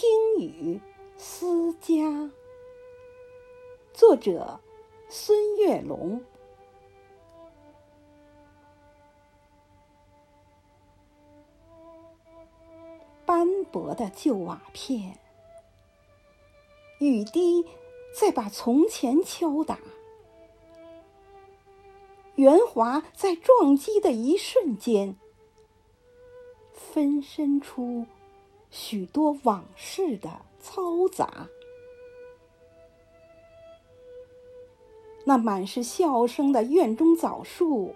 听雨思家。作者：孙月龙。斑驳的旧瓦片，雨滴在把从前敲打。圆滑在撞击的一瞬间，分身出许多往事的嘈杂。那满是笑声的院中枣树，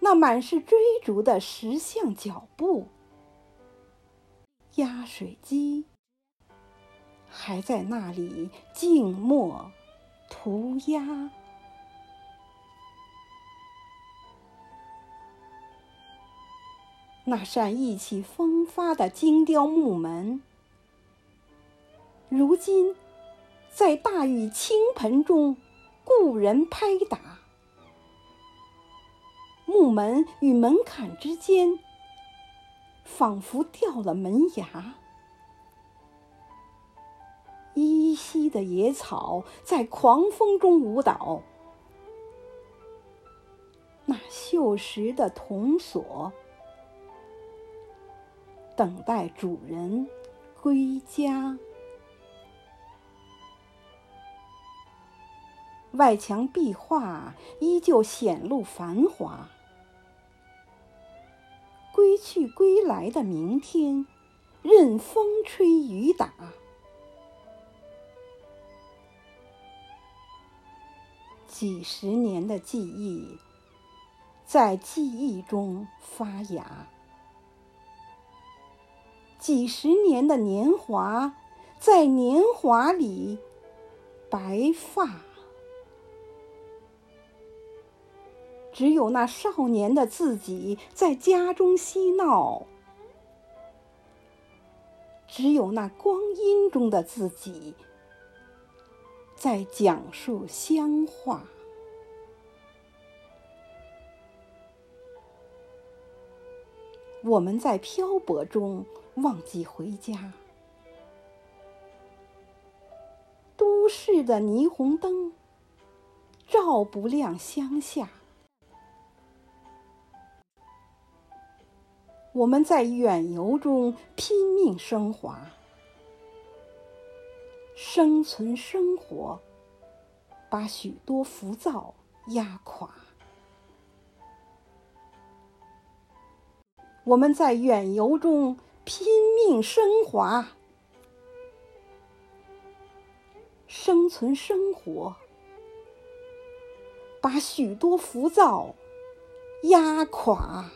那满是追逐的石像脚步，压水机还在那里静默涂鸦。那扇意气风发的精雕木门，如今在大雨倾盆中，故人拍打。木门与门槛之间，仿佛掉了门牙。依稀的野草在狂风中舞蹈。那锈蚀的铜锁。等待主人归家。外墙壁画依旧显露繁华。归去归来的明天，任风吹雨打。几十年的记忆，在记忆中发芽。几十年的年华，在年华里白发。只有那少年的自己在家中嬉闹，只有那光阴中的自己在讲述乡话。我们在漂泊中。忘记回家，都市的霓虹灯照不亮乡下。我们在远游中拼命升华，生存生活把许多浮躁压垮。我们在远游中。拼命升华，生存生活，把许多浮躁压垮。